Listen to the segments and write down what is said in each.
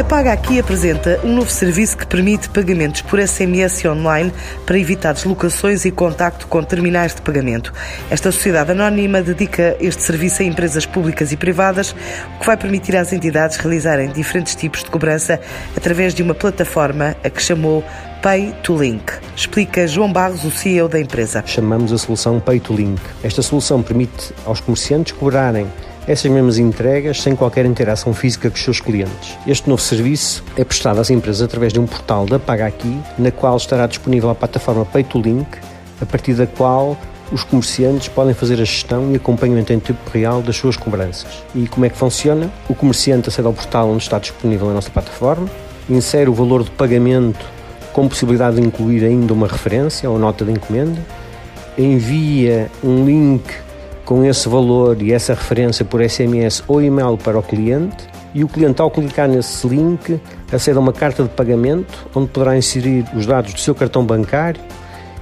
A Paga Aqui apresenta um novo serviço que permite pagamentos por SMS online para evitar deslocações e contacto com terminais de pagamento. Esta sociedade anónima dedica este serviço a empresas públicas e privadas, o que vai permitir às entidades realizarem diferentes tipos de cobrança através de uma plataforma a que chamou Pay to Link. Explica João Barros, o CEO da empresa. Chamamos a solução Pay to Link. Esta solução permite aos comerciantes cobrarem essas mesmas entregas sem qualquer interação física com os seus clientes. Este novo serviço é prestado às empresas através de um portal da Paga Aqui, na qual estará disponível a plataforma Pay Link, a partir da qual os comerciantes podem fazer a gestão e acompanhamento em tempo real das suas cobranças. E como é que funciona? O comerciante acede ao portal onde está disponível a nossa plataforma, insere o valor de pagamento com possibilidade de incluir ainda uma referência ou nota de encomenda, envia um link com esse valor e essa referência por SMS ou e-mail para o cliente e o cliente, ao clicar nesse link, acede a uma carta de pagamento onde poderá inserir os dados do seu cartão bancário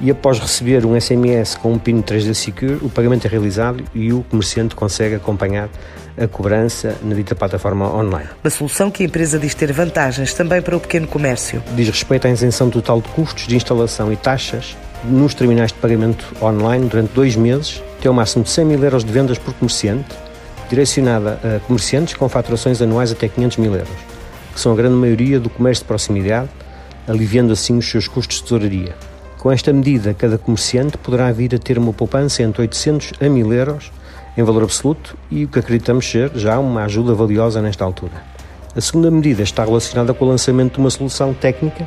e após receber um SMS com um PIN 3D Secure, o pagamento é realizado e o comerciante consegue acompanhar a cobrança na dita plataforma online. Uma solução que a empresa diz ter vantagens também para o pequeno comércio. Diz respeito à isenção total de custos de instalação e taxas nos terminais de pagamento online durante dois meses, tem um máximo de 100 mil euros de vendas por comerciante, direcionada a comerciantes com faturações anuais até 500 mil euros, que são a grande maioria do comércio de proximidade, aliviando assim os seus custos de tesouraria. Com esta medida, cada comerciante poderá vir a ter uma poupança entre 800 a 1000 euros em valor absoluto e o que acreditamos ser já uma ajuda valiosa nesta altura. A segunda medida está relacionada com o lançamento de uma solução técnica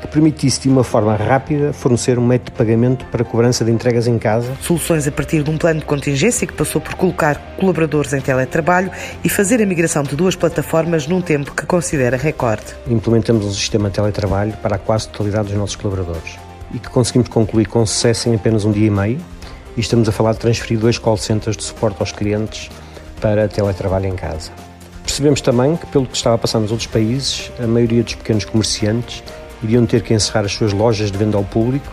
que permitisse de uma forma rápida fornecer um método de pagamento para cobrança de entregas em casa. Soluções a partir de um plano de contingência que passou por colocar colaboradores em teletrabalho e fazer a migração de duas plataformas num tempo que considera recorde. Implementamos um sistema de teletrabalho para a quase totalidade dos nossos colaboradores e que conseguimos concluir com sucesso em apenas um dia e meio. E estamos a falar de transferir dois call centers de suporte aos clientes para teletrabalho em casa. Percebemos também que, pelo que estava a passar nos outros países, a maioria dos pequenos comerciantes iriam ter que encerrar as suas lojas de venda ao público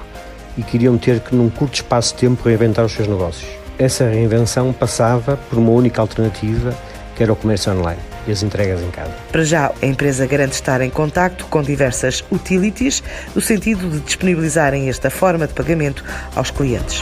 e que iriam ter que, num curto espaço de tempo, reinventar os seus negócios. Essa reinvenção passava por uma única alternativa, que era o comércio online e as entregas em casa. Para já, a empresa garante estar em contacto com diversas utilities, no sentido de disponibilizarem esta forma de pagamento aos clientes.